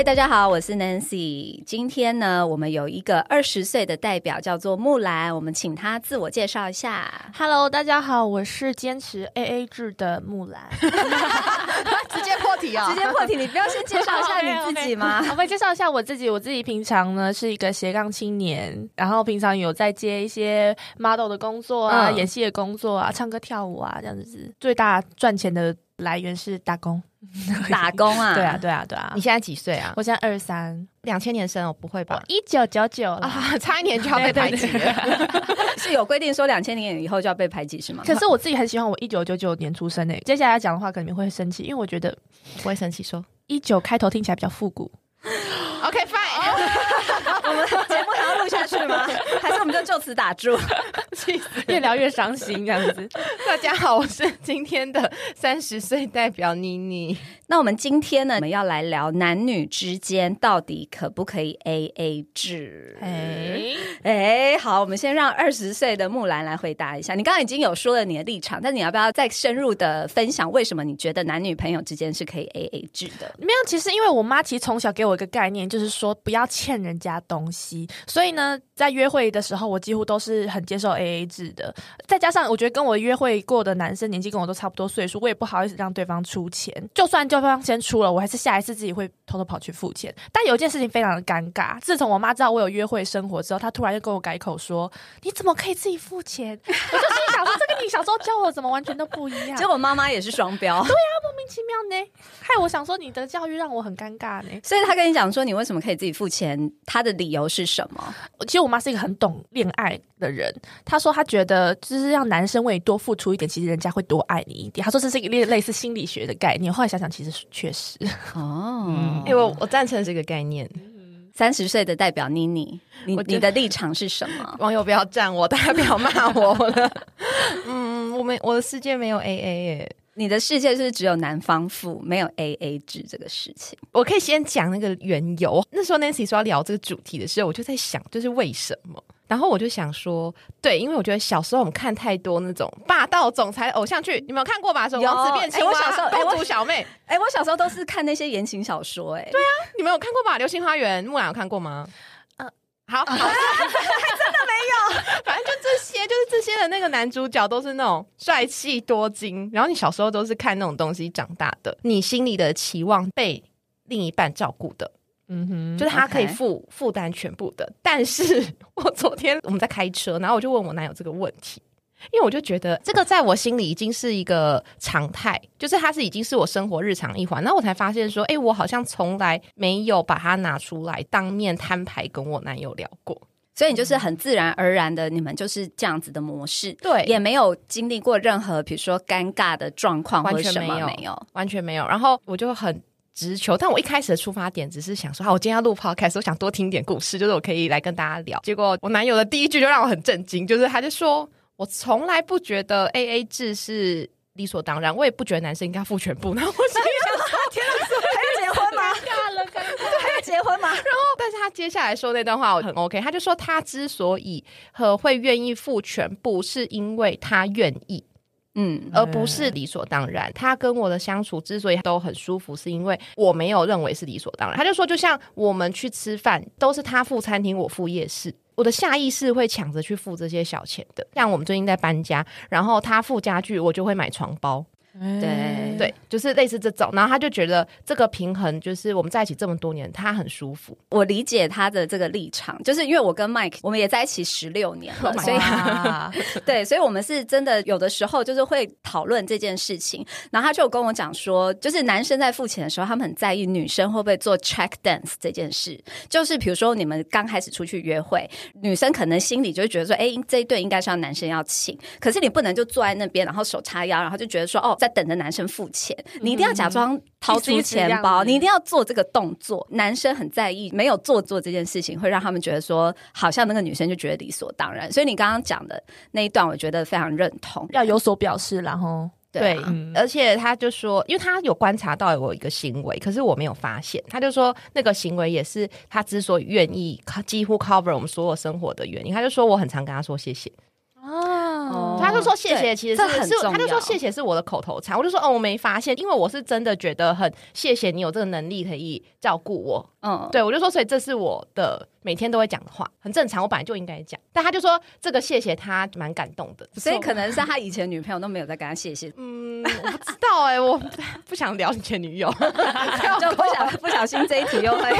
嗨，大家好，我是 Nancy。今天呢，我们有一个二十岁的代表，叫做木兰，我们请他自我介绍一下。Hello，大家好，我是坚持 AA 制的木兰。直接破题啊！直接破题，你不要先介绍一下你自己吗？我会介绍一下我自己。我自己平常呢是一个斜杠青年，然后平常有在接一些 model 的工作啊、嗯演戏的工作啊、唱歌跳舞啊这样子。最大赚钱的来源是打工。打工啊？对啊，，对啊，对啊你。现在几岁啊？我现在二三，两千年生哦，不会吧？一九九九。啊，差一年就要被排挤了。是有规定说两千年以后就要被排挤是吗？可是我自己很喜欢我一九九九年出生诶。接下来讲的话，可能你们会生气，因为我觉得不会生气说一九开头听起来比较复古。OK fine。我们节目还要录下去吗？还是我们就就此打住？越聊越伤心这样子。大家好，我是今天的三十岁代表妮妮。那我们今天呢，我们要来聊男女之间到底可不可以 A A 制？哎，哎，好，我们先让二十岁的木兰来回答一下。你刚刚已经有说了你的立场，但你要不要再深入的分享为什么你觉得男女朋友之间是可以 A A 制的？没有，其实因为我妈其实从小给我一个概念，就是说不要欠人家东西，所以呢，在约会的时候，我几乎都是很接受 A A 制的。再加上我觉得跟我约会过的男生年纪跟我都差不多岁数，我也不好意思让对方出钱。就算对方先出了，我还是下一次自己会偷偷跑去付钱。但有一件事情非常的尴尬，自从我妈知道我有约会生活之后，她突然就跟我改口说：“你怎么可以自己付钱？”我就心里想说，这跟你小时候教我怎么完全都不一样。结果妈妈也是双标，莫名其妙呢，害我想说你的教育让我很尴尬呢。所以她跟你讲说你为什么可以自己付钱，她的理由是什么？其实我妈是一个很懂恋爱的人，她说他觉得就是让男生为你多付出一点，其实人家会多爱你一点。他说这是一个类类似心理学的概念。后来想想，其实确实，哦哎、我我赞成这个概念。三十岁的代表妮妮，你你的立场是什么？网友不要站我，大家不要骂我了。嗯，我们我的世界没有 AA 耶。你的世界是只有男方付，没有 A A 制这个事情。我可以先讲那个缘由。那时候 Nancy 说要聊这个主题的时候，我就在想，就是为什么？然后我就想说，对，因为我觉得小时候我们看太多那种霸道总裁偶像剧，你们有看过吧？什么王子变青蛙、小时候公主小妹，哎、我小时候都是看那些言情小说、哎，对啊，你们有看过吧？流星花园，木兰有看过吗？呃嗯，好，好，真的没有。反正就这些，就是这些的那个男主角都是那种帅气多金，然后你小时候都是看那种东西长大的，你心里的期望被另一半照顾的。嗯哼，就是他可以负负担全部的。但是我昨天我们在开车，然后我就问我男友这个问题，因为我就觉得这个在我心里已经是一个常态，就是它是已经是我生活日常一环。那我才发现说，哎、我好像从来没有把它拿出来当面摊牌跟我男友聊过。所以你就是很自然而然的，你们就是这样子的模式，对也没有经历过任何比如说尴尬的状况或完者什么全没有。完全没有。然后我就很直球，但我一开始的出发点只是想说，啊，我今天要录 podcast，我想多听点故事，就是我可以来跟大家聊。结果我男友的第一句就让我很震惊，就是他就说我从来不觉得 A A 制是理所当然，我也不觉得男生应该付全部。然后我心里想说，天哪，还要结婚吗？尬了，尴尬。还要结婚吗？然后但是他接下来说那段话我很 OK，他就说他之所以和会愿意付全部，是因为他愿意。嗯，而不是理所当然。他跟我的相处之所以都很舒服，是因为我没有认为是理所当然。他就说，就像我们去吃饭，都是他付餐厅，我付夜市。我的下意识会抢着去付这些小钱的，像我们最近在搬家，然后他付家具，我就会买床包，对对，就是类似这种。然后他就觉得这个平衡，就是我们在一起这么多年，他很舒服。我理解他的这个立场，就是因为我跟 Mike 我们也在一起十六年了 Oh 所以 对，所以我们是真的有的时候就是会讨论这件事情，然后他就跟我讲说，就是男生在付钱的时候，他们很在意女生会不会做 check dance 这件事。就是比如说你们刚开始出去约会，女生可能心里就会觉得说，哎，这一对应该是要男生要请，可是你不能就坐在那边，然后手叉腰，然后就觉得说，哦，在等着男生付钱，你一定要假装掏出钱包，你一定要做这个动作。男生很在意没有做做这件事情，会让他们觉得说，好像那个女生就觉得理所当然。所以你刚刚讲的那一段，我觉得非常认同。要有所表示，然后对而且他就说，因为他有观察到我一个行为，可是我没有发现。他就说那个行为也是他之所以愿意几乎 cover 我们所有生活的原因。他就说我很常跟他说谢谢，哦他就说谢谢，其实是是，他就说谢谢是我的口头禅。我就说哦，我没发现，因为我是真的觉得很谢谢你有这个能力可以照顾我。嗯，对我就说，所以这是我的每天都会讲的话，很正常，我本来就应该讲。但他就说这个谢谢他蛮感动的，所以可能是他以前女朋友都没有在跟他谢谢，嗯，我不知道哎、我不想聊你前女友，就不想不小心这一题又会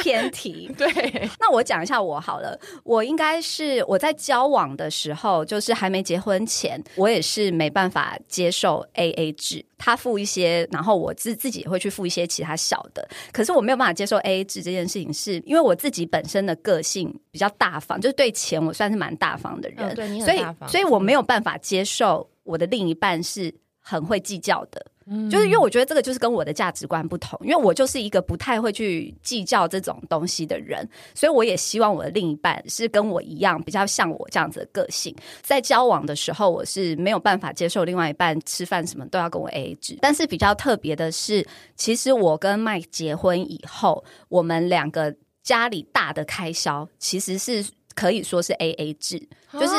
偏题。对，那我讲一下我好了，我应该是我在交往的时候，就是还没结婚前，我也是没办法接受 A A 制，他付一些，然后我自自己也会去付一些其他小的。可是我没有办法接受 A A 制这件事情是，因为我自己本身的个性比较大方，就是对钱我算是蛮大方的人，嗯对你很所以大方所以我没有办法接受我的另一半是很会计较的。就是因为我觉得这个就是跟我的价值观不同，因为我就是一个不太会去计较这种东西的人，所以我也希望我的另一半是跟我一样比较像我这样子的个性。在交往的时候，我是没有办法接受另外一半吃饭什么都要跟我 A A 制。但是比较特别的是，其实我跟麦结婚以后，我们两个家里大的开销其实是可以说是 A A 制，就是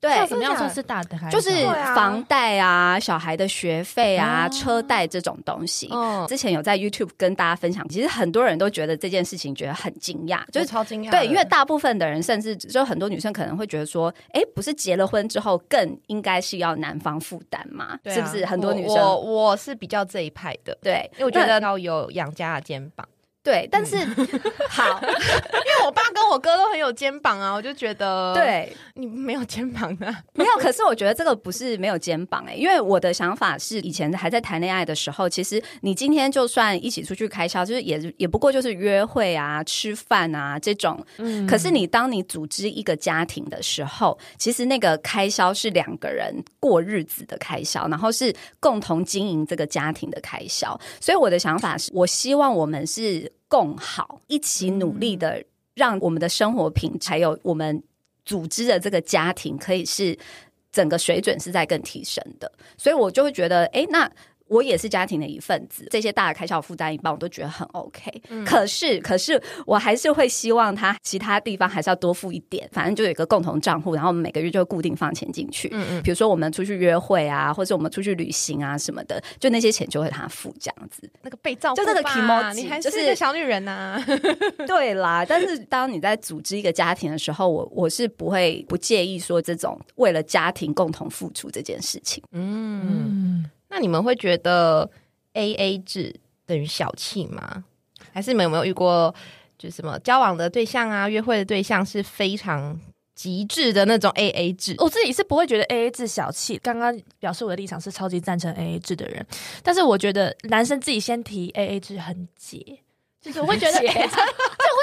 对像什么样算是大的？就是房贷啊、小孩的学费啊、哦车贷这种东西。哦，之前有在 YouTube 跟大家分享，其实很多人都觉得这件事情觉得很惊讶，就就是超惊讶的，对，因为大部分的人，甚至就很多女生可能会觉得说，哎，不是结了婚之后更应该是要男方负担吗？对啊是不是很多女我我生？我是比较这一派的，对，因为我觉得要有养家的肩膀，对，但是 好，因为我爸跟我哥都很有肩膀啊，我就觉得，对，你没有肩膀啊，没有，可是我觉得这个不是没有肩膀哎、因为我的想法是，以前还在谈恋爱的时候，其实你今天就算一起出去开销，就是也也不过就是约会啊、吃饭啊这种。嗯可是你当你组织一个家庭的时候，其实那个开销是两个人过日子的开销，然后是共同经营这个家庭的开销。所以我的想法是，我希望我们是共好，一起努力的，让我们的生活品质还有我们组织的这个家庭，可以是整个水准是在更提升的。所以我就会觉得，哎，那。我也是家庭的一份子，这些大的开销负担一半，我都觉得很 OK。可是，可是我还是会希望他其他地方还是要多付一点，反正就有一个共同账户，然后我们每个月就固定放钱进去。嗯嗯，比如说我们出去约会啊，或者我们出去旅行啊什么的，就那些钱就会他付这样子。那个被照顾就那个吧 kimoji，你还是是个小女人呐，对啦，但是当你在组织一个家庭的时候，我我是不会不介意说这种为了家庭共同付出这件事情。嗯，嗯，那你们会觉得 A A 制等于小气吗？还是你们有没有遇过，就什么交往的对象啊、约会的对象是非常极致的那种 A A 制？我自己是不会觉得 A A 制小气。刚刚表示我的立场是超级赞成 A A 制的人，但是我觉得男生自己先提 A A 制很解，就是我会觉得，就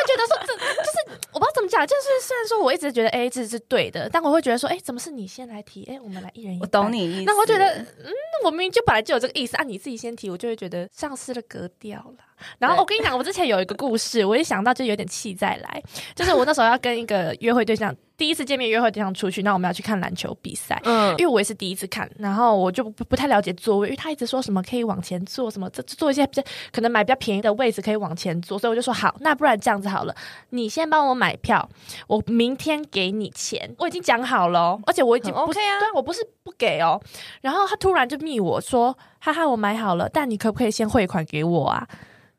觉得说这就是我不知道怎么讲，就是虽然说我一直觉得 A A 制是对的，但我会觉得说，哎，怎么是你先来提？哎，我们来一人一我懂你意思，那我觉得，嗯，我明明就本来就有这个意思，啊，你自己先提，我就会觉得丧失了格调啦。然后我跟你讲，我之前有一个故事，我一想到就有点气再来，就是我那时候要跟一个约会对象第一次见面约会对象出去，那我们要去看篮球比赛。嗯因为我也是第一次看，然后我就不不太了解座位，因为他一直说什么可以往前坐，什么这坐一些比较可能买比较便宜的位置可以往前坐，所以我就说好，那不然这样子好了，你先帮我买票，我明天给你钱，我已经讲好了哦，而且我已经 OK 啊对我不是不给哦。然后他突然就密我说，哈哈，我买好了，但你可不可以先汇款给我啊？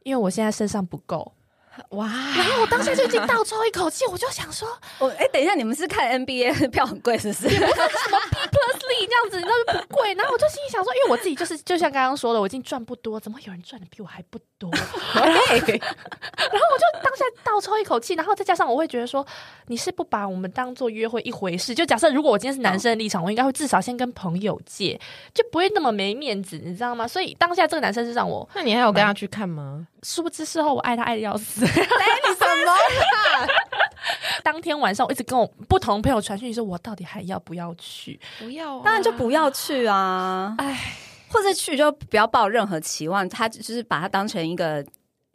因为我现在身上不够。哇，然后我当下就已经倒抽一口气，我就想说，我哎，等一下，你们是看 NBA 票很贵是不是？这样子，你知道就不贵。然后我就心里想说，因为我自己就是就像刚刚说的，我已经赚不多，怎么有人赚的比我还不多？然后我就当下倒抽一口气，然后再加上我会觉得说，你是不把我们当做约会一回事。就假设如果我今天是男生的立场，我应该会至少先跟朋友借，就不会那么没面子，你知道吗？所以当下这个男生是让我，那你还有跟他去看吗？殊不知事后我爱他爱的要死。你什么啦？当天晚上我一直跟我不同朋友传讯息说，我到底还要不要去？不要啊，当然就不要去啊，哎。或者去就不要抱任何期望，他只是把它当成一个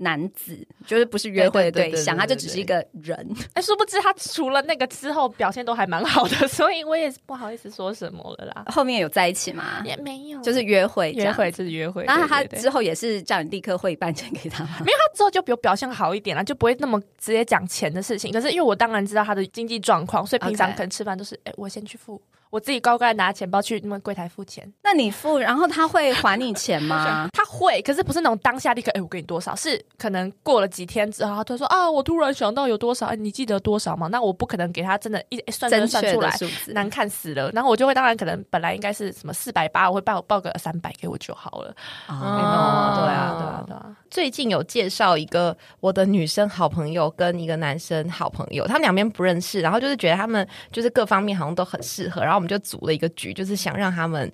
男子，就是不是约会的对象，他就只是一个人。哎，殊不知他除了那个之后表现都还蛮好的，所以我也是不好意思说什么了啦。后面有在一起吗？也没有，就是约会，约会，。就是约会。然后他之后也是叫你立刻汇半钱给他吗？没有，他之后就比我表现好一点了，就不会那么直接讲钱的事情。可是因为我当然知道他的经济状况，所以平常可能吃饭都是，哎、我先去付，我自己乖乖拿钱包去那么柜台付钱。那你付，然后他会还你钱吗？他会，可是不是那种当下立刻，哎、我给你多少？是可能过了几天之后，他突然说啊，我突然想到有多少，哎、你记得多少吗？那我不可能给他真的一一算正就算出来。难看死了，然后我就会当然可能本来应该是什么四百八，我会报报个三百给我就好了。哦对啊对啊，对啊。最近有介绍一个我的女生好朋友跟一个男生好朋友，他们两边不认识，然后就是觉得他们就是各方面好像都很适合，然后我们就组了一个局，就是想让他们。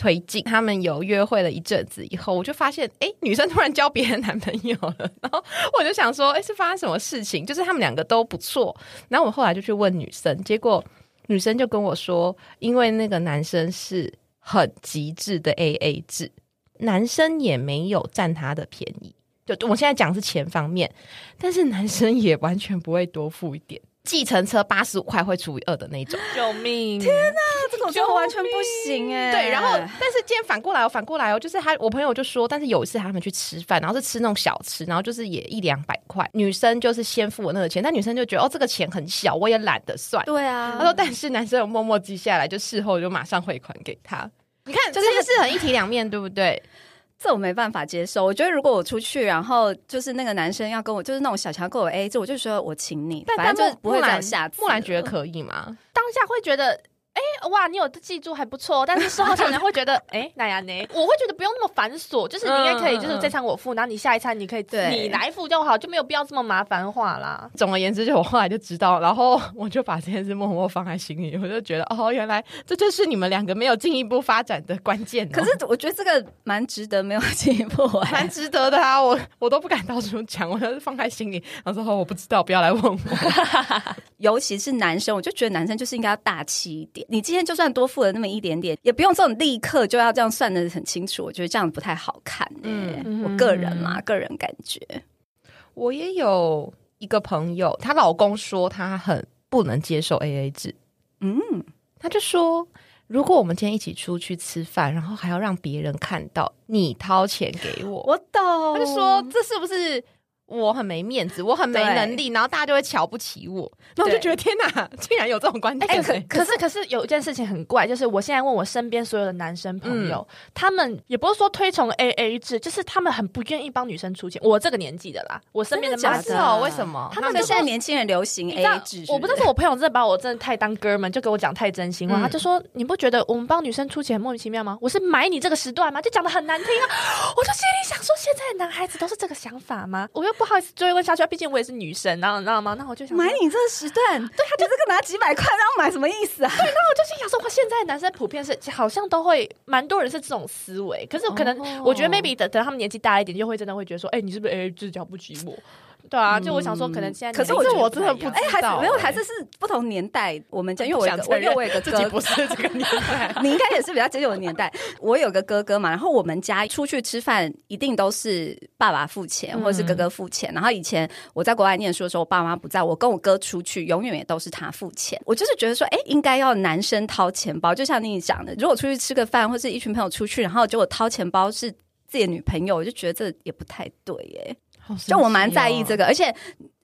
推进他们有约会了一阵子以后，我就发现，哎、女生突然交别人男朋友了，然后我就想说，哎、是发生什么事情？就是他们两个都不错，然后我后来就去问女生，结果女生就跟我说，因为那个男生是很极致的 A A 制，男生也没有占他的便宜。就我现在讲是钱方面，但是男生也完全不会多付一点。计程车八十五块会除以二的那种，救命！天哪！这种就完全不行哎、对。然后，但是今天反过来哦，反过来哦，就是他，我朋友就说，但是有一次他们去吃饭，然后是吃那种小吃，然后就是也一两百块，女生就是先付我那个钱，但女生就觉得哦，这个钱很小，我也懒得算。对啊，他说，但是男生有默默记下来，就事后就马上汇款给他。你看，就就是是是很一体两面，对不对？这我没办法接受。我觉得如果我出去，然后就是那个男生要跟我，就是那种小强跟我 A 这，我就说我请你，但反正就不会再有下次了。木兰觉得可以吗？当下会觉得，哎、哇，你有记住还不错，但是事后可能会觉得，哎、那样呢？我会觉得不用那么繁琐，就是你应该可以，嗯就是这餐我付，然后你下一餐你可以对你来付就好，就没有必要这么麻烦化啦。总而言之，就我后来就知道，然后我就把这件事默默放在心里，我就觉得哦，原来这就是你们两个没有进一步发展的关键哦、可是我觉得这个蛮值得，没有进一步哎、蛮值得的啊！我我都不敢到处讲，我就是放在心里。然后说、哦、我不知道，不要来问我。尤其是男生，我就觉得男生就是应该要大气一点。你今天就算多付了那么一点点，也不用这种立刻就要这样算的很清楚。我觉得这样不太好看、欸。嗯我个人嘛，个人感觉。我也有一个朋友，她老公说他很不能接受 A A 制，嗯，他就说。如果我们今天一起出去吃饭，然后还要让别人看到你掏钱给我，我懂。他就说这是不是我很没面子，我很没能力，然后大家就会瞧不起我。然后我就觉得天哪，竟然有这种观点、哎、可可是可是有一件事情很怪，就是我现在问我身边所有的男生朋友，他们也不是说推崇 A A 制，就是他们很不愿意帮女生出钱。我这个年纪的啦，我身边的真的假的妈是哦，为什么？他们现在年轻人流行 A A 制，我不知道是我朋友真的把我真的太当哥们，就给我讲太真心话。嗯他就说：“你不觉得我们帮女生出钱很莫名其妙吗？我是买你这个时段吗？就讲的很难听啊！” 我就心里想说，现在的男孩子都是这个想法吗？我又不好意思追问下去，毕竟我也是女生，然后你知道吗？那我就想买你这个时段，对他就这个拿几百块，然后买什么意思啊？对，那我就心想说，哇，现在男生普遍是好像都会蛮多人是这种思维，可是可能、哦我觉得 maybe 等等他们年纪大一点，就会真的会觉得说，哎、你是不是 A 制瞧不起我？对啊，就我想说，可能现在可是我觉得我真的不不太一样哎、还是没有，还是是不同年代。我们家因为我有我不想承认因为我有一个自己哥不是这个年 代。你应该也是比较接近我的年代。我有个哥哥嘛，然后我们家出去吃饭一定都是爸爸付钱，或者是哥哥付钱。然后以前我在国外念书的时候，我爸妈不在，我跟我哥出去，永远也都是他付钱。我就是觉得说，哎，应该要男生掏钱包，就像你讲的，如果出去吃个饭，或是一群朋友出去，然后结果掏钱包是自己的女朋友，我就觉得这也不太对耶。就我蛮在意这个。而且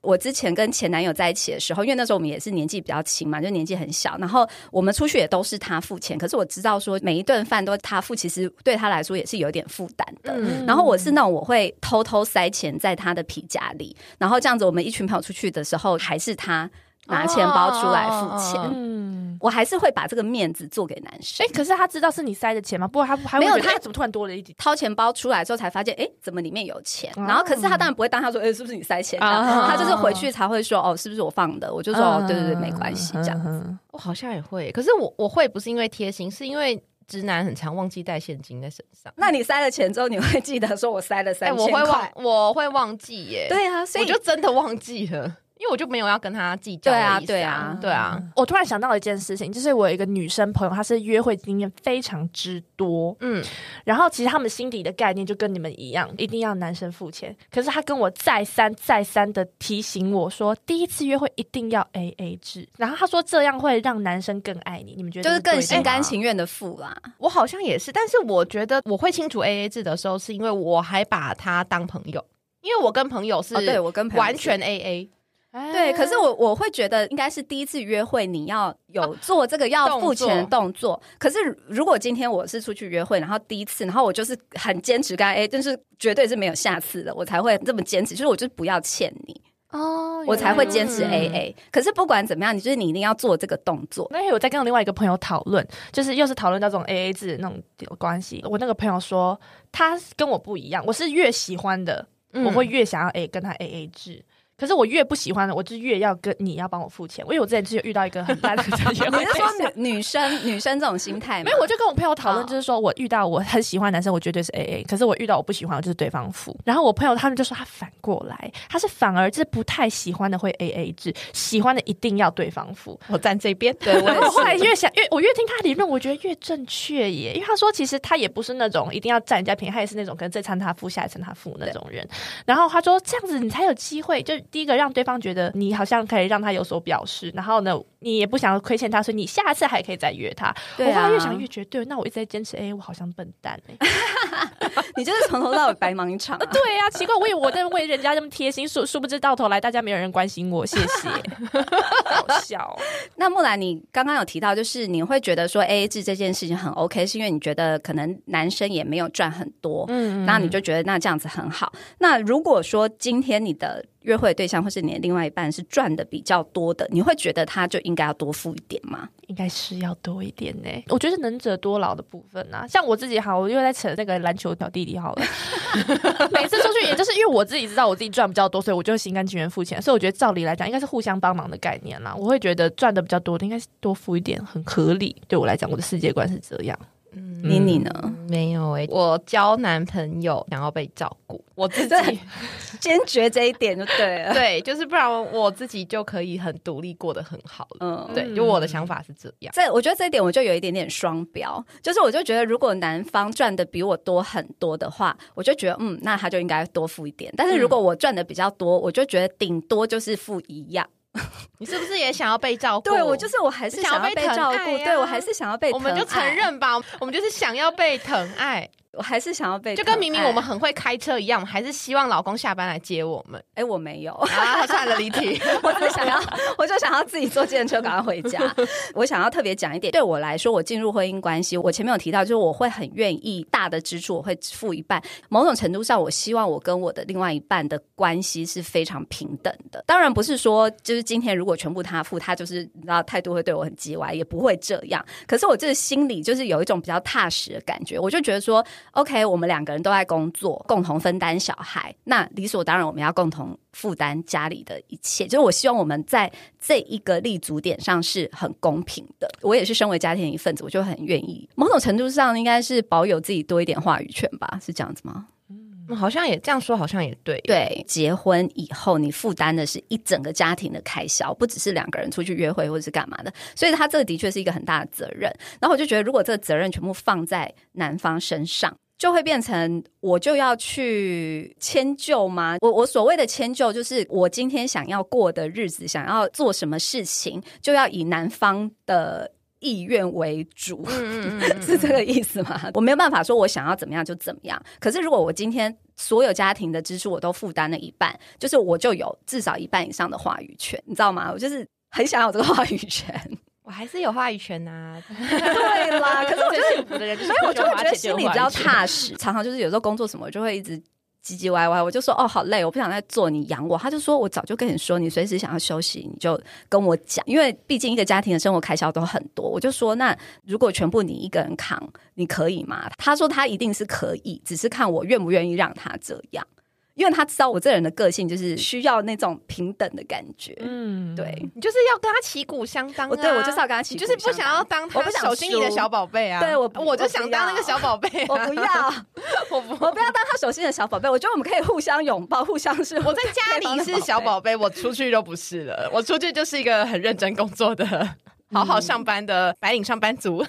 我之前跟前男友在一起的时候，因为那时候我们也是年纪比较轻嘛，就年纪很小，然后我们出去也都是他付钱，可是我知道说每一顿饭都他付，其实对他来说也是有点负担的。嗯然后我是那种我会偷偷塞钱在他的皮夹里，然后这样子我们一群朋友出去的时候，还是他拿钱包出来付钱，哦嗯，我还是会把这个面子做给男生哎、。可是他知道是你塞的钱吗？不过他还没有他怎么突然多了一点？掏钱包出来之后才发现，哎，怎么里面有钱？哦然后可是他当然不会当他说，哎，是不是你塞钱？他就是回去才会说，哦，是不是我放的？我就说，哦，对对对，没关系，这样子。我好像也会，可是我我会不是因为贴心，是因为直男很常忘记带现金在身上。那你塞了钱之后，你会记得说我塞了哎、三我会忘千块？，我会忘记耶。、对啊，所以我就真的忘记了。因为我就没有要跟他计较的对啊意思对啊对啊，我突然想到了一件事情，就是我有一个女生朋友，她是约会经验非常之多，嗯，然后其实他们心底的概念就跟你们一样，一定要男生付钱。可是她跟我再三再三的提醒我说，第一次约会一定要 A A 制，然后她说这样会让男生更爱你。你们觉得就是更心甘？情愿的付啦。我好像也是，但是我觉得我会清楚 A A 制的时候，是因为我还把他当朋友，因为我跟朋友是哦，对我跟朋友完全 A A，对，可是我我会觉得应该是第一次约会，你要有做这个要付钱的动作。可是如果今天我是出去约会，然后第一次，然后我就是很坚持跟他 A，但是绝对是没有下次的，我才会这么坚持。就是我就是不要欠你，哦我才会坚持嗯 A A。可是不管怎么样，你就是你一定要做这个动作。那天我在跟另外一个朋友讨论，就是又是讨论到这种 A A 制的那种关系。我那个朋友说，他跟我不一样，我是越喜欢的，我会越想要 A 跟他 A A 制。可是我越不喜欢的，我就越要跟你要帮我付钱。因为我之前是有遇到一个很烂的约 你会对是说女 女生女生这种心态吗？没有，我就跟我朋友讨论，哦就是说我遇到我很喜欢男生，我绝对是 A A，可是我遇到我不喜欢，我就是对方付。然后我朋友他们就说他反过来，他是反而是不太喜欢的会 A A 制，喜欢的一定要对方付。我站这边，对 我后后来。越想越我越听他理论，我觉得越正确耶。因为他说其实他也不是那种一定要占人家便宜，他也是那种可能这餐他付，下一餐他付那种人。然后他说这样子你才有机会，就第一个让对方觉得你好像可以让他有所表示，然后呢你也不想要亏欠他，所以你下次还可以再约他。对啊我后来越想越觉得对，那我一直在坚持，哎、我好像笨蛋哎、你就是从头到尾白忙一场、啊。对呀、奇怪，我以为我在为人家这么贴心，殊殊不知到头来大家没有人关心我，谢谢，好笑哦、那木兰，你刚刚有提到，就是你会觉得说 A A 制这件事情很 OK，是因为你觉得可能男生也没有赚很多，嗯那你就觉得那这样子很好。那如果说今天你的约会对象或是你的另外一半是赚的比较多的，你会觉得他就应该要多付一点吗？应该是要多一点呢。我觉得能者多劳的部分啊，像我自己好，我又在扯那个篮球小弟弟好了。每次出去，也就是因为我自己知道我自己赚比较多，所以我就心甘情愿付钱。所以我觉得照理来讲，应该是互相帮忙的概念啦。我会觉得赚的比较多的，应该是多付一点，很合理。对我来讲，我的世界观是这样。你你呢？没有诶、我交男朋友想要被照顾，我自己对坚决这一点就对了。对，就是不然我自己就可以很独立过得很好了。嗯，对，就我的想法是这样。这我觉得这一点我就有一点点双标，就是我就觉得如果男方赚的比我多很多的话，我就觉得嗯，那他就应该多付一点。但是如果我赚的比较多，我就觉得顶多就是付一样。你是不是也想要被照顾？对我就是我还是想要被照顾，对我还是想要被疼爱，我们就承认吧，我们就是想要被疼爱，我还是想要被，就跟明明我们很会开车一样，我们还是希望老公下班来接我们。哎我没有。啊，算了，离题。我就想要，我就想要自己坐电车赶快回家。我想要特别讲一点，对我来说，我进入婚姻关系，我前面有提到，就是我会很愿意大的支出我会付一半。某种程度上，我希望我跟我的另外一半的关系是非常平等的。当然不是说，就是今天如果全部他付，他就是你知道态度会对我很叽歪，也不会这样。可是我这个心里就是有一种比较踏实的感觉，我就觉得说，OK，我们两个人都在工作，共同分担小孩，那理所当然我们要共同负担家里的一切。就是我希望我们在这一个立足点上是很公平的。我也是身为家庭一份子，我就很愿意，某种程度上应该是保有自己多一点话语权吧？是这样子吗？嗯好像也这样说，好像也对。对，结婚以后你负担的是一整个家庭的开销，不只是两个人出去约会或者是干嘛的，所以他这个的确是一个很大的责任。然后我就觉得，如果这个责任全部放在男方身上。就会变成我就要去迁就吗？我我所谓的迁就，就是我今天想要过的日子，想要做什么事情，就要以男方的意愿为主。嗯嗯嗯 是这个意思吗？我没有办法说我想要怎么样就怎么样。可是如果我今天所有家庭的支出我都负担了一半，就是我就有至少一半以上的话语权，你知道吗？我就是很想要有这个话语权。我还是有话语权呐、对啦，可是我最幸福的人就是所以我就会觉得心里比较踏实。常常就是有时候工作什么，我就会一直唧唧歪歪。我就说哦，好累，我不想再做，你养我。他就说我早就跟你说，你随时想要休息，你就跟我讲。因为毕竟一个家庭的生活开销都很多，我就说那如果全部你一个人扛，你可以吗？他说他一定是可以，只是看我愿不愿意让他这样。因为他知道我这人的个性就是需要那种平等的感觉。嗯，对，你就是要跟他旗鼓相当、啊，我对我就是要跟他旗你鼓就是不想要当他手心里的输小宝贝啊。对我我就想当那个小宝贝、啊，我不要，我不。我不要当他手心的小宝贝。我觉得我们可以互相拥抱，互相是我在家里是小宝贝，我出去就不是了。我出去就是一个很认真工作的、好好上班的白领上班族。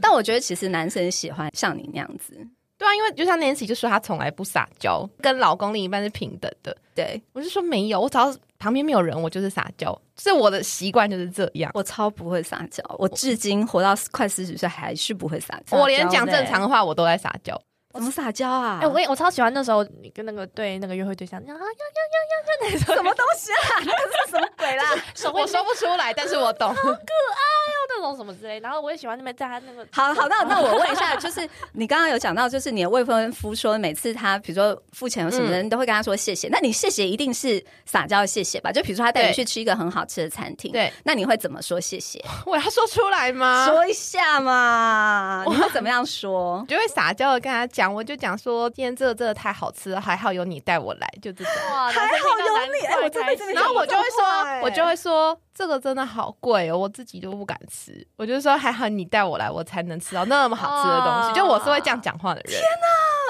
但我觉得其实男生喜欢像你那样子，对啊，因为就像 Nancy 就说她从来不撒娇，跟老公另一半是平等的。对我就说没有，我只要旁边没有人，我就是撒娇，是我的习惯就是这样。我超不会撒娇，我至今活到快四十岁还是不会撒娇。我连讲正常的话我都在撒娇。怎么撒娇啊？哎、我跟你我超喜欢那时候你跟那个对那个约会对象，啊呀呀呀呀呀，那种什么东西啊？那是什么鬼啦？手我说不出来，但是我懂。好可爱哦那种什么之类，然后我也喜欢那边在他那个好好，那那我问一下，就是你刚刚有讲到，就是你的未婚夫说，每次他比如说付钱有什么的，嗯你都会跟他说谢谢。那你谢谢一定是撒娇的谢谢吧？就比如说他带你去吃一个很好吃的餐厅，对，那你会怎么说谢谢？我要说出来吗？说一下嘛，你会怎么样说？就会撒娇的跟他讲，我就讲说今天这个真的太好吃了，还好有你带我来，就这种。哇，还好有你哎我真的真的然后我就会说，我就会说这个真的好贵哦，我自己都不敢吃。我就说还好你带我来，我才能吃到那么好吃的东西。哦就我是会这样讲话的人，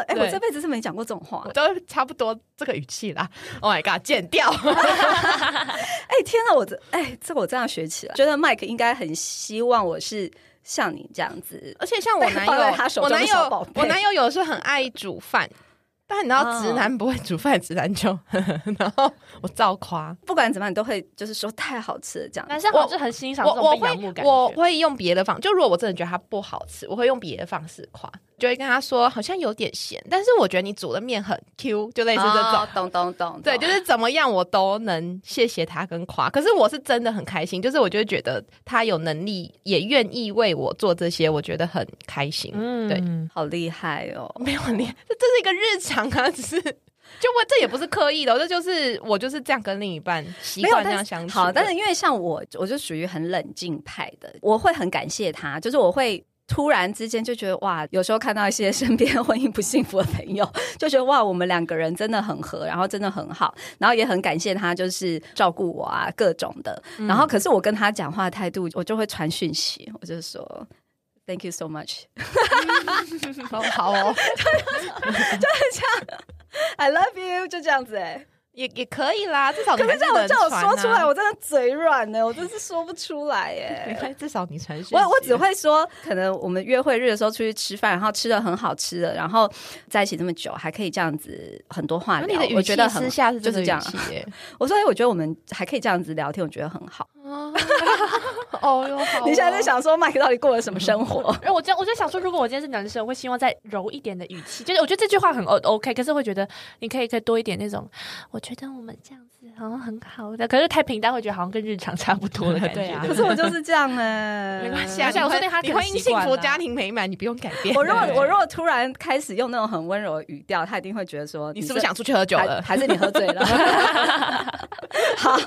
哎、对我这辈子是没讲过这种话我。都差不多这个语气啦。Oh my god，剪掉。哎、天哪，我这哎，这个我这样学起来，觉得 Mike 应该很希望我是像你这样子。而且像我男友我男友，我男友有时候很爱煮饭。但你知道，哦直男不会煮饭，直男就呵呵，然后我照夸，不管怎么样，你都会就是说太好吃了这样。男生好像是很欣赏这种我我会仰慕感觉。我会用别的方，就如果我真的觉得它不好吃，我会用别的方式夸，就会跟他说好像有点咸，但是我觉得你煮的面很 Q，就类似这种。哦懂懂懂，对，就是怎么样我都能谢谢他跟夸，可是我是真的很开心，就是我就会觉得他有能力，也愿意为我做这些，我觉得很开心。嗯对好厉害哦。没有你，这这是一个日常啊，只是就我这也不是刻意的，这就是我就是这样跟另一半习惯这样相处。好，但是因为像我，我就属于很冷静派的，我会很感谢他，就是我会。突然之间就觉得哇，有时候看到一些身边 婚姻不幸福的朋友，就觉得哇，我们两个人真的很合，然后真的很好，然后也很感谢他，就是照顾我啊，各种的。然后可是我跟他讲话态度，我就会传讯息，我就说 Thank you so much，好好哦 就这样子哎、也也可以啦，至少你可还是叫我叫我说出来，啊我真的嘴软呢，我真是说不出来没耶。关系至少你传讯。我我只会说，可能我们约会日的时候出去吃饭，然后吃的很好吃的，然后在一起这么久，还可以这样子很多话聊那你的，语气我觉得很私下是就是这样。我说，哎，我觉得我们还可以这样子聊天，我觉得很好。哦哟，你现在在想说，麦克到底过了什么生活？然 后我就我就想说，如果我今天是男生，我会希望再柔一点的语气，就是我觉得这句话很 O OK，可是会觉得你可以可以多一点那种，我觉得我们这样子好像很好的，可是太平淡会觉得好像跟日常差不多的感觉。对啊可是我就是这样哎，没关系啊，我想你婚说不定他你婚姻幸福，家庭美满，你不用改变。我如果我如果突然开始用那种很温柔的语调，他一定会觉得说，你是不是想出去喝酒了？还是你喝醉了？好，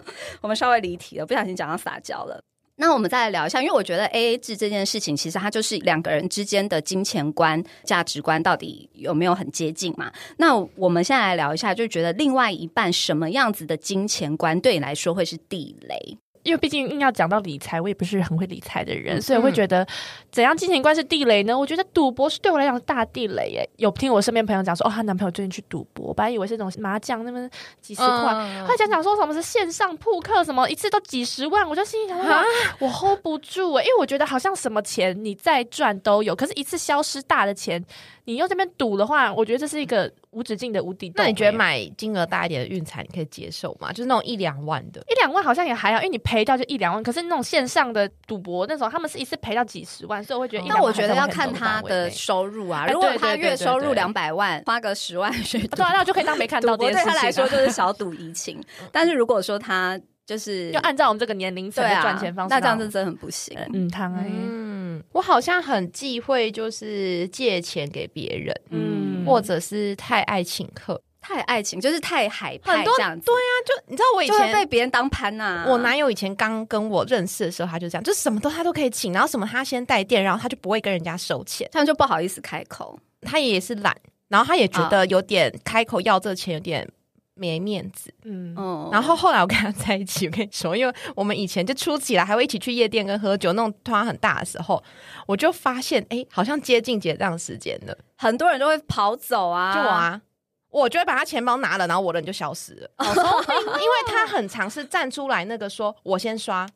我们稍微离题了，不小心讲到撒娇了。那我们再来聊一下，因为我觉得 A A 制这件事情，其实它就是两个人之间的金钱观、价值观到底有没有很接近嘛？那我们现在来聊一下，就觉得另外一半什么样子的金钱观对你来说会是地雷？因为毕竟硬要讲到理财，我也不是很会理财的人，所以我会觉得怎样金钱观是地雷呢？我觉得赌博是对我来讲大地雷耶。有听我身边朋友讲说，哦，她男朋友最近去赌博，我本来以为是那种麻将那么几十块，嗯他讲讲说什么是线上扑克，什么一次都几十万，我就心里想说，我 hold 不住哎，因为我觉得好像什么钱你再赚都有，可是一次消失大的钱，你用这边赌的话，我觉得这是一个无止境的无底洞。那你觉得哎买金额大一点的运彩，你可以接受吗？就是那种一两万的。一两万好像也还好，因为你赔掉就一两万。可是那种线上的赌博那种，他们是一次赔到几十万，所以我会觉得一两万那我觉得要看他的收入啊，哎如果他月收入对两百万，花个十万去赌对啊，那我就可以当没看到赌博。对他来说就是小赌怡情。但是如果说他就是就按照我们这个年龄层的赚钱方式，那这样子真的很不行。嗯，汤哎，嗯，我好像很忌讳就是借钱给别人，嗯或者是太爱请客。太爱情就是太海派很多这样子，对啊，就你知道我以前被。别人当潘呐、我男友以前刚跟我认识的时候，他就这样，就是什么都他都可以请，然后什么他先带电，然后他就不会跟人家收钱，他们就不好意思开口。他也是懒，然后他也觉得有点开口要这钱有点没面子。嗯，嗯然后后来我跟他在一起，我跟你说，因为我们以前就初期来还会一起去夜店跟喝酒，那种突然很大的时候，我就发现，哎，好像接近结账时间了，很多人都会跑走啊，就我啊。我就会把他钱包拿了，然后我的人就消失了，因为他很尝试站出来那个说“我先刷”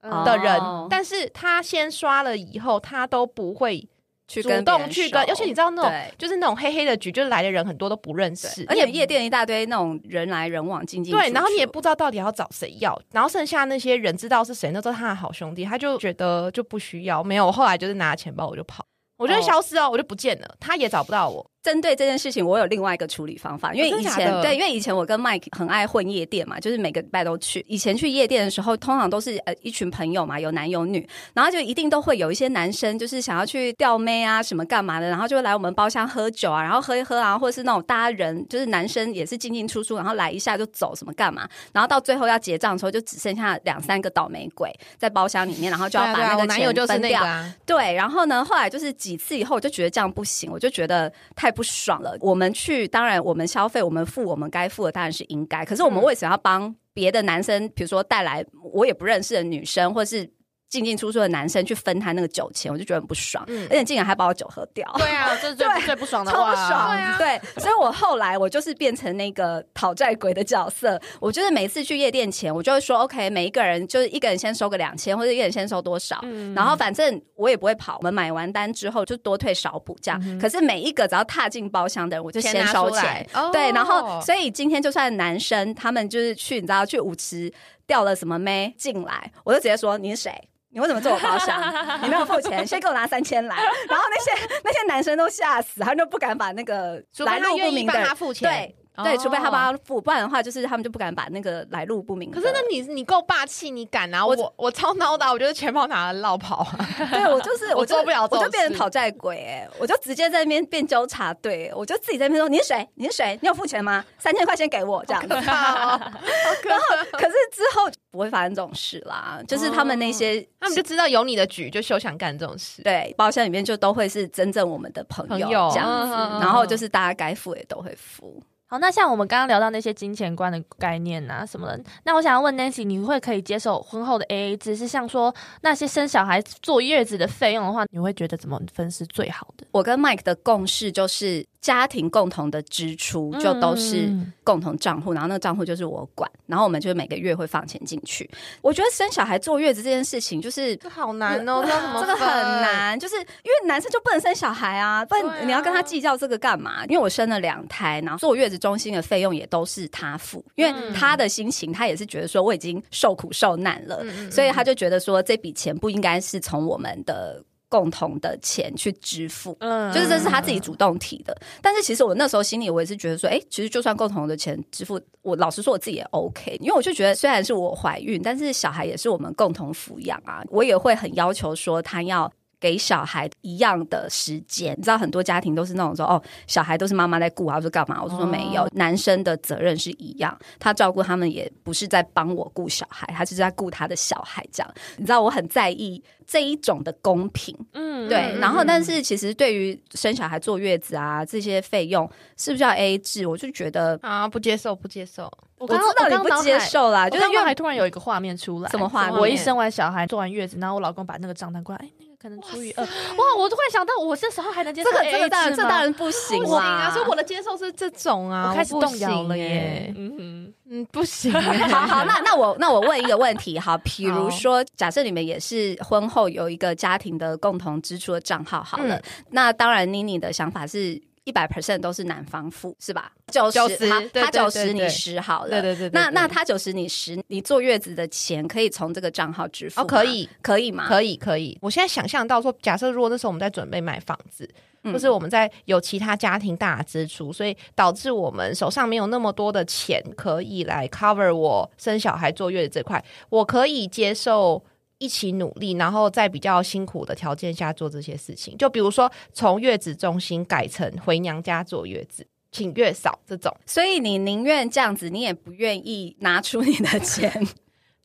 哦的人，但是他先刷了以后，他都不会主去跟别人动去跟，熟尤其你知道那种就是那种黑黑的局，就是来的人很多都不认识，而且夜店一大堆那种人来人往进进对，然后你也不知道到底要找谁要，然后剩下那些人知道是谁，那都是他的好兄弟，他就觉得就不需要。没有，我后来就是拿钱包我就跑，我就消失哦，我就不见了，他也找不到我。针对这件事情，我有另外一个处理方法，因为以前对，因为以前我跟 Mike 很爱混夜店嘛，就是每个礼拜都去。以前去夜店的时候，通常都是呃一群朋友嘛，有男有女，然后就一定都会有一些男生，就是想要去钓妹啊什么干嘛的，然后就会来我们包厢喝酒啊，然后喝一喝啊，或者是那种大家人就是男生也是进进出出，然后来一下就走什么干嘛，然后到最后要结账的时候，就只剩下两三个倒霉鬼在包厢里面，然后就要把那个钱友就是那分掉。个啊，对，然后呢，后来就是几次以后，我就觉得这样不行，我就觉得太不爽了。我们去，当然我们消费，我们付我们该付的，当然是应该。可是我们嗯为什么要帮别的男生，比如说带来我也不认识的女生，或是进进出出的男生去分他那个酒钱，我就觉得很不爽，嗯而且竟然还把我酒喝掉。对啊，这是最最不爽的超话，不爽，对啊对，所以我后来我就是变成那个讨债鬼的角色。我就是每次去夜店前，我就会说，OK，每一个人就是一个人先收个两千，或者一个人先收多少，嗯然后反正我也不会跑。我们买完单之后就多退少补这样。可是每一个只要踏进包厢的人，我就先收钱出来。哦对，然后所以今天就算男生他们就是去，你知道去舞池掉了什么妹进来，我就直接说你是谁？你为什么坐我包厢？你没有付钱，先给我拿三千来。然后那些那些男生都吓死，他们就不敢把那个来路不明的付钱对。对，哦除非他帮他付，不然的话，就是他们就不敢把那个来路不明。可是那你你够霸气，你敢啊！我我我超孬的啊，我就是钱包拿了绕跑啊。对我就是我就做不了我就变成事讨债鬼哎、我就直接在那边变纠察队，我就自己在那边说你是谁？你是谁？你有付钱吗？三千块钱给我这样子。哦然后可是之后不会发生这种事啦，就是他们那些。他们就知道有你的局，就休想干这种事。对，包厢里面就都会是真正我们的朋友朋友这样子，嗯嗯嗯然后就是大家该付也都会付。好，那像我们刚刚聊到那些金钱观的概念啊什么的，那我想要问 Nancy，你会可以接受婚后的 AA 制？是像说那些生小孩坐月子的费用的话，你会觉得怎么分是最好的？我跟 Mike 的共识就是，家庭共同的支出就都是嗯共同账户，然后那个账户就是我管，然后我们就每个月会放钱进去。我觉得生小孩坐月子这件事情，就是这好难哦，这个很分。难，就是因为男生就不能生小孩啊，不然你要跟他计较这个干嘛？因为我生了两胎，然后坐月子中心的费用也都是他付，因为嗯他的心情，他也是觉得说我已经受苦受难了，所以他就觉得说这笔钱不应该是从我们的。共同的钱去支付，嗯就是这是他自己主动提的。但是其实我那时候心里我也是觉得说，哎、其实就算共同的钱支付，我老实说我自己也 OK，因为我就觉得虽然是我怀孕，但是小孩也是我们共同抚养啊，我也会很要求说他要。给小孩一样的时间，你知道很多家庭都是那种说哦，小孩都是妈妈在顾啊，我说干嘛？我就说没有，男生的责任是一样，他照顾他们也不是在帮我顾小孩，他是在顾他的小孩这样。你知道我很在意这一种的公平，嗯对，然后但是其实对于生小孩坐月子啊这些费用，是不是要 A A 制？我就觉得啊，不接受，不接受。我我知道你不接，受啦，就就是是因为还突然有一个画面出来，什么画面我一生完小孩，做完月子，然后我老公把那个账单过来，可能除以二，哇！我突然想到，我这时候还能接受这个这个当然这当然不行不行啊，啦，所以我的接受是这种啊，我开始动摇了耶耶。。嗯哼，嗯，不行。好好，那那我那我问一个问题，好，比如说，假设你们也是婚后有一个家庭的共同支出的账号，好了，嗯那当然妮妮的想法是一百 percent 都是男方付，是吧？九十，他九十，你十好了，对对对那那他九十你十，你坐月子的钱可以从这个账号支付哦，可，以，可以吗？可以，可以。我现在想象到说，假设如果那时候我们在准备买房子，嗯或是我们在有其他家庭大支出，所以导致我们手上没有那么多的钱可以来 cover 我生小孩坐月子这块，我可以接受。一起努力，然后在比较辛苦的条件下做这些事情，就比如说从月子中心改成回娘家坐月子，请月嫂这种。所以你宁愿这样子，你也不愿意拿出你的钱。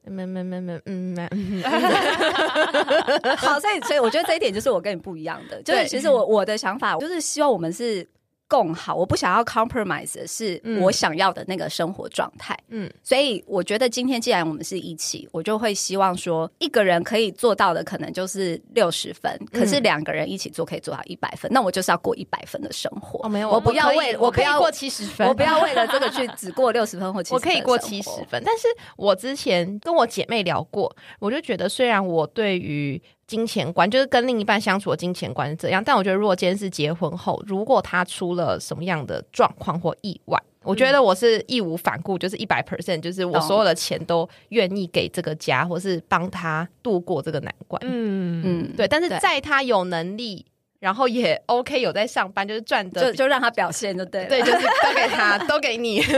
没没没没嗯没嗯，好，所以所以我觉得这一点就是我跟你不一样的，就是其实我我的想法就是希望我们是共好，我不想要 compromise 的是嗯我想要的那个生活状态。嗯所以我觉得今天既然我们是一起，我就会希望说，一个人可以做到的可能就是六十分，可是两个人一起做可以做到一百分。那我就是要过一百分的生活。哦，没有，我不要为不要我可以过七十分，我不要为了这个去 只过六十分或七十，我可以过七十。分，但是我之前跟我姐妹聊过，我就觉得虽然我对于金钱观，就是跟另一半相处的金钱观是怎样，但我觉得如果今天是结婚后，如果他出了什么样的状况或意外，我觉得我是义无反顾，就是一百 percent，就是我所有的钱都愿意给这个家，或是帮他度过这个难关。嗯。嗯，对，但是在他有能力，然后也 OK 有在上班，就是赚的就就让他表现就对了。对，就是都给他，都给你。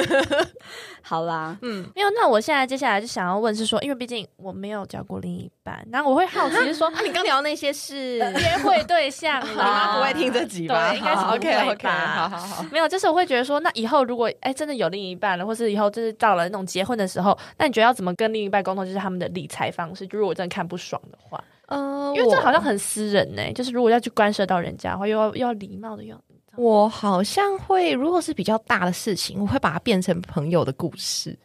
好啦，嗯，没有，那我现在接下来就想要问是说，因为毕竟我没有交过另一半，然后我会好奇是说，啊你刚聊那些是约会对象 你，妈不会听这集吧？对，应该是 OK OK，好好好。没有，就是我会觉得说，那以后如果哎真的有另一半了，或是以后就是到了那种结婚的时候，那你觉得要怎么跟另一半沟通？就是他们的理财方式，就如果我真的看不爽的话，呃因为这好像很私人呢、就是如果要去干涉到人家的话，又要又要礼貌的用。我好像会，如果是比较大的事情，我会把它变成朋友的故事。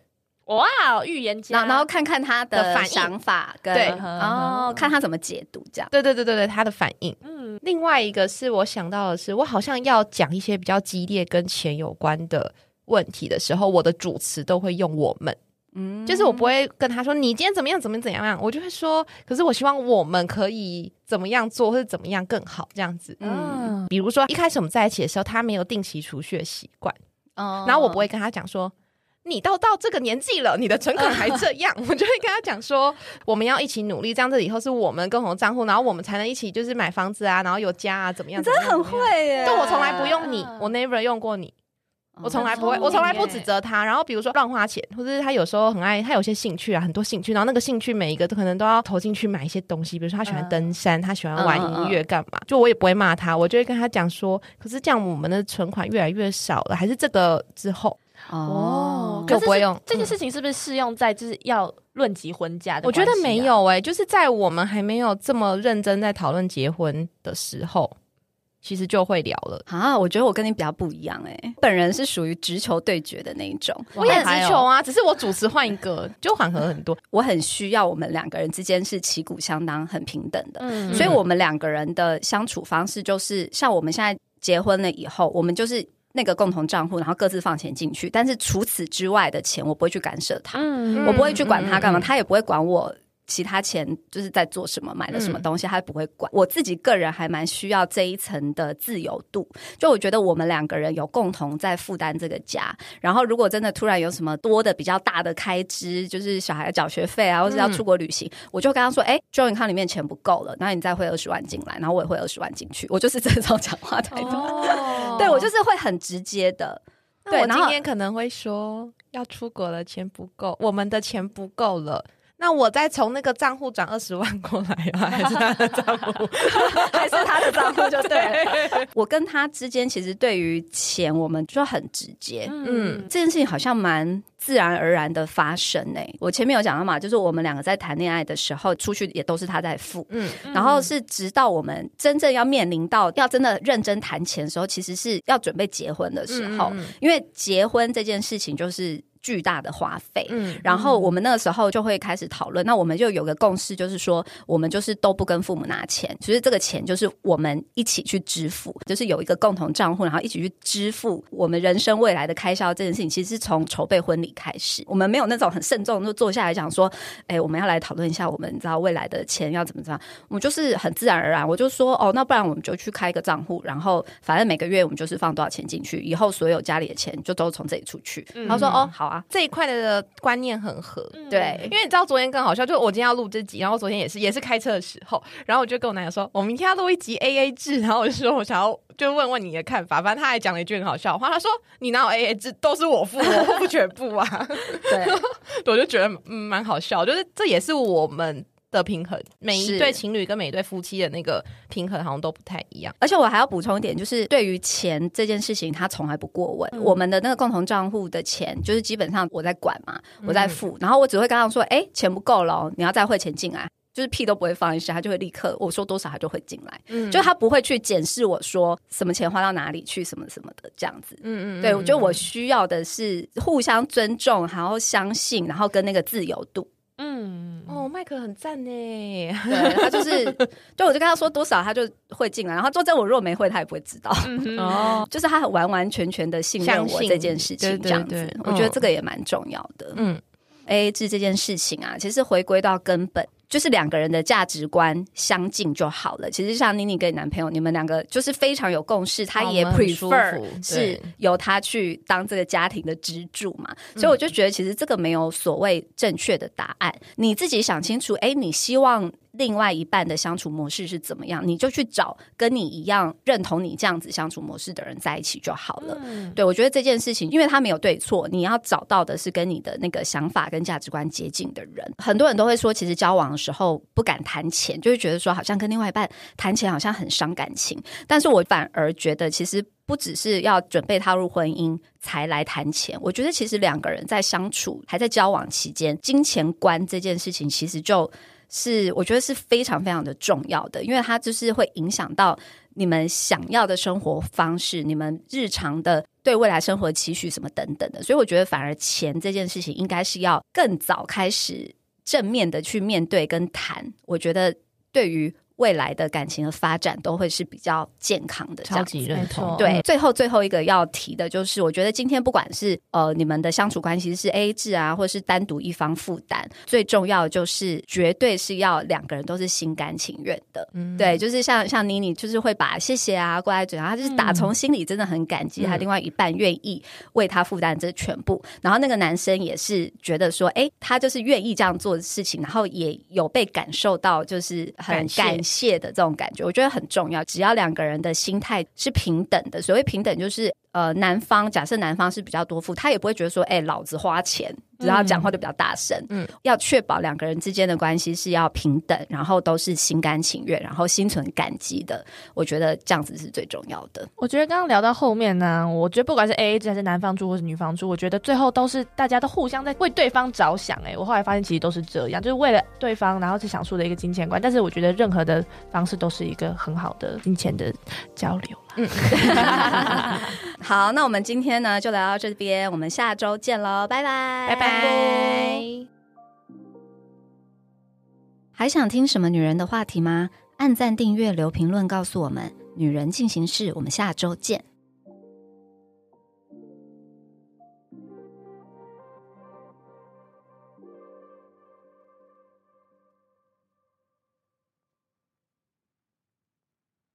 哇，预言家，然后然后看看他的的反应想法跟对哦，看他怎么解读这样。对对对对对，他的反应。嗯，另外一个是我想到的是，我好像要讲一些比较激烈跟钱有关的问题的时候，我的主词都会用我们。嗯就是我不会跟他说你今天怎么样怎么怎样样，我就会说，可是我希望我们可以怎么样做，或者怎么样更好这样子。嗯嗯，比如说一开始我们在一起的时候，他没有定期储蓄的习惯，哦然后我不会跟他讲说。你都到这个年纪了，你的存款还这样，我就会跟他讲说，我们要一起努力，这样子以后是我们共同账户，然后我们才能一起就是买房子啊，然后有家啊，怎么样？你真的很。会耶！但，我从来不用你，我 never 用过你，我从来不会，我从来不指责他。然后比如说乱花钱，或者是他有时候很爱，他有些兴趣啊，很多兴趣，然后那个兴趣每一个都可能都要投进去买一些东西，比如说他喜欢登山，他喜欢玩音乐，干嘛？就我也不会骂他，我就会跟他讲说，可是这样我们的存款越来越少了，还是这个之后，哦，可不会用这件事情是不是适用在就是要论及婚嫁的、我觉得没。有哎、就是在我们还没有这么认真在讨论结婚的时候，其实就会聊了。啊，我觉得我跟你比较不一样哎，本人是属于直球对决的那一种，我也直球啊，只是我主持换一个，就缓和很多。我很需要我们两个人之间是旗鼓相当、很平等的，嗯。所以我们两个人的相处方式就是，像我们现在结婚了以后，我们就是那个共同账户，然后各自放钱进去，但是除此之外的钱，我不会去干涉他，嗯。我不会去管他干嘛，他也不会管我。其他钱就是在做什么，买了什么东西，他不会管。我自己个人还蛮需要这一层的自由度，就我觉得我们两个人有共同在负担这个家。然后如果真的突然有什么多的比较大的开支，就是小孩的缴学费啊，或是要出国旅行，我就跟他说：“哎、j o 银行里面钱不够了，然后你再汇二十万进来，然后我也汇二十万进去。”我就是这种讲话态度。哦 对我就是会很直接的。对今天可能会说要出国了，钱不够，我们的钱不够了。那我再从那个账户转二十万过来啊，还是他的账户？还是他的账户就对了。我跟他之间其实对于钱，我们就很直接。嗯嗯，这件事情好像蛮自然而然的发生诶、我前面有讲到嘛，就是我们两个在谈恋爱的时候，出去也都是他在付。嗯，然后是直到我们真正要面临到要真的认真谈钱的时候，其实是要准备结婚的时候，嗯嗯因为结婚这件事情就是巨大的花费。嗯然后我们那个时候就会开始讨论，那我们就有个共识，就是说我们就是都不跟父母拿钱，其实这个钱就是我们一起去支付，就是有一个共同账户，然后一起去支付我们人生未来的开销。这件事情其实是从筹备婚礼开始，我们没有那种很慎重就坐下来讲说，哎，我们要来讨论一下我们你知道未来的钱要怎么怎么样，我们就是很自然而然，我就说哦，那不然我们就去开一个账户，然后反正每个月我们就是放多少钱进去，以后所有家里的钱就都从这里出去。嗯他说哦，好啊，这一块的观念很合。对因为你知道昨天更好笑，就我今天要录这集，然后昨天也是也是开车的时候，然后我就跟我男友说，我明天要录一集 A A 制，然后我就说我想要就问问你的看法，反正他还讲了一句很好笑的话，他说你哪有 A A 制，都是我付，我付全部啊，对。我就觉得嗯蛮好笑，就是这也是我们的平衡，每一对情侣跟每一对夫妻的那个平衡好像都不太一样。而且我还要补充一点，就是对于钱这件事情，他从来不过问。嗯我们的那个共同账户的钱，就是基本上我在管嘛，嗯我在付，然后我只会跟他说：“哎、钱不够了哦，你要再汇钱进来。”就是屁都不会放一下，他就会立刻我说多少他就会进来，嗯就他不会去检视我说什么钱花到哪里去，什么什么的这样子。嗯嗯对，我觉得我需要的是互相尊重，然后相信，然后跟那个自由度。嗯，哦，麦克很赞呢。对他就是，对我就跟他说多少，他就会进来。然后做在我如果没会，他也不会知道。哦，就是他很完完全全的信任我这件事情，这样子对，我觉得这个也蛮重要的。嗯 A A 制这件事情啊，其实回归到根本，就是两个人的价值观相近就好了。其实像妮妮跟你男朋友，你们两个就是非常有共识，他也 prefer 是由他去当这个家庭的支柱嘛。所以我就觉得，其实这个没有所谓正确的答案，你自己想清楚，哎，你希望。另外一半的相处模式是怎么样，你就去找跟你一样认同你这样子相处模式的人在一起就好了。对，我觉得这件事情，因为他没有对错，你要找到的是跟你的那个想法跟价值观接近的人。很多人都会说，其实交往的时候不敢谈钱，就会觉得说好像跟另外一半谈钱好像很伤感情。但是我反而觉得，其实不只是要准备踏入婚姻才来谈钱，我觉得其实两个人在相处还在交往期间，金钱观这件事情其实就。是我觉得是非常非常的重要的，因为它就是会影响到你们想要的生活方式，你们日常的对未来生活期许什么等等的。所以我觉得，反而钱这件事情应该是要更早开始正面的去面对跟谈。我觉得对于未来的感情的发展都会是比较健康的，这超样子级认同。对，最后最后一个要提的就是，我觉得今天不管是呃你们的相处关系是 A A 制啊，或是单独一方负担，最重要的就是绝对是要两个人都是心甘情愿的。嗯对，就是像像妮妮，就是会把谢谢啊挂在嘴上，她就是打从心里真的很感激，她另外一半愿意为她负担这全部。然后那个男生也是觉得说，哎，他就是愿意这样做的事情，然后也有被感受到，就是很感谢的这种感觉，我觉得很重要。只要两个人的心态是平等的，所谓平等就是。呃，男方假设男方是比较多付，他也不会觉得说，哎、老子花钱，然后讲话就比较大声。嗯嗯，要确保两个人之间的关系是要平等，然后都是心甘情愿，然后心存感激的。我觉得这样子是最重要的。我觉得刚刚聊到后面呢，我觉得不管是 A A 制还是男方住或是女方住，我觉得最后都是大家都互相在为对方着想。哎，我后来发现其实都是这样，就是为了对方，然后去想出的一个金钱观。但是我觉得任何的方式都是一个很好的金钱的交流嗯。好，那我们今天呢就聊到这边，我们下周见喽，拜拜，拜拜。还想听什么女人的话题吗？按赞、订阅、留评论，告诉我们。女人进行式，我们下周见。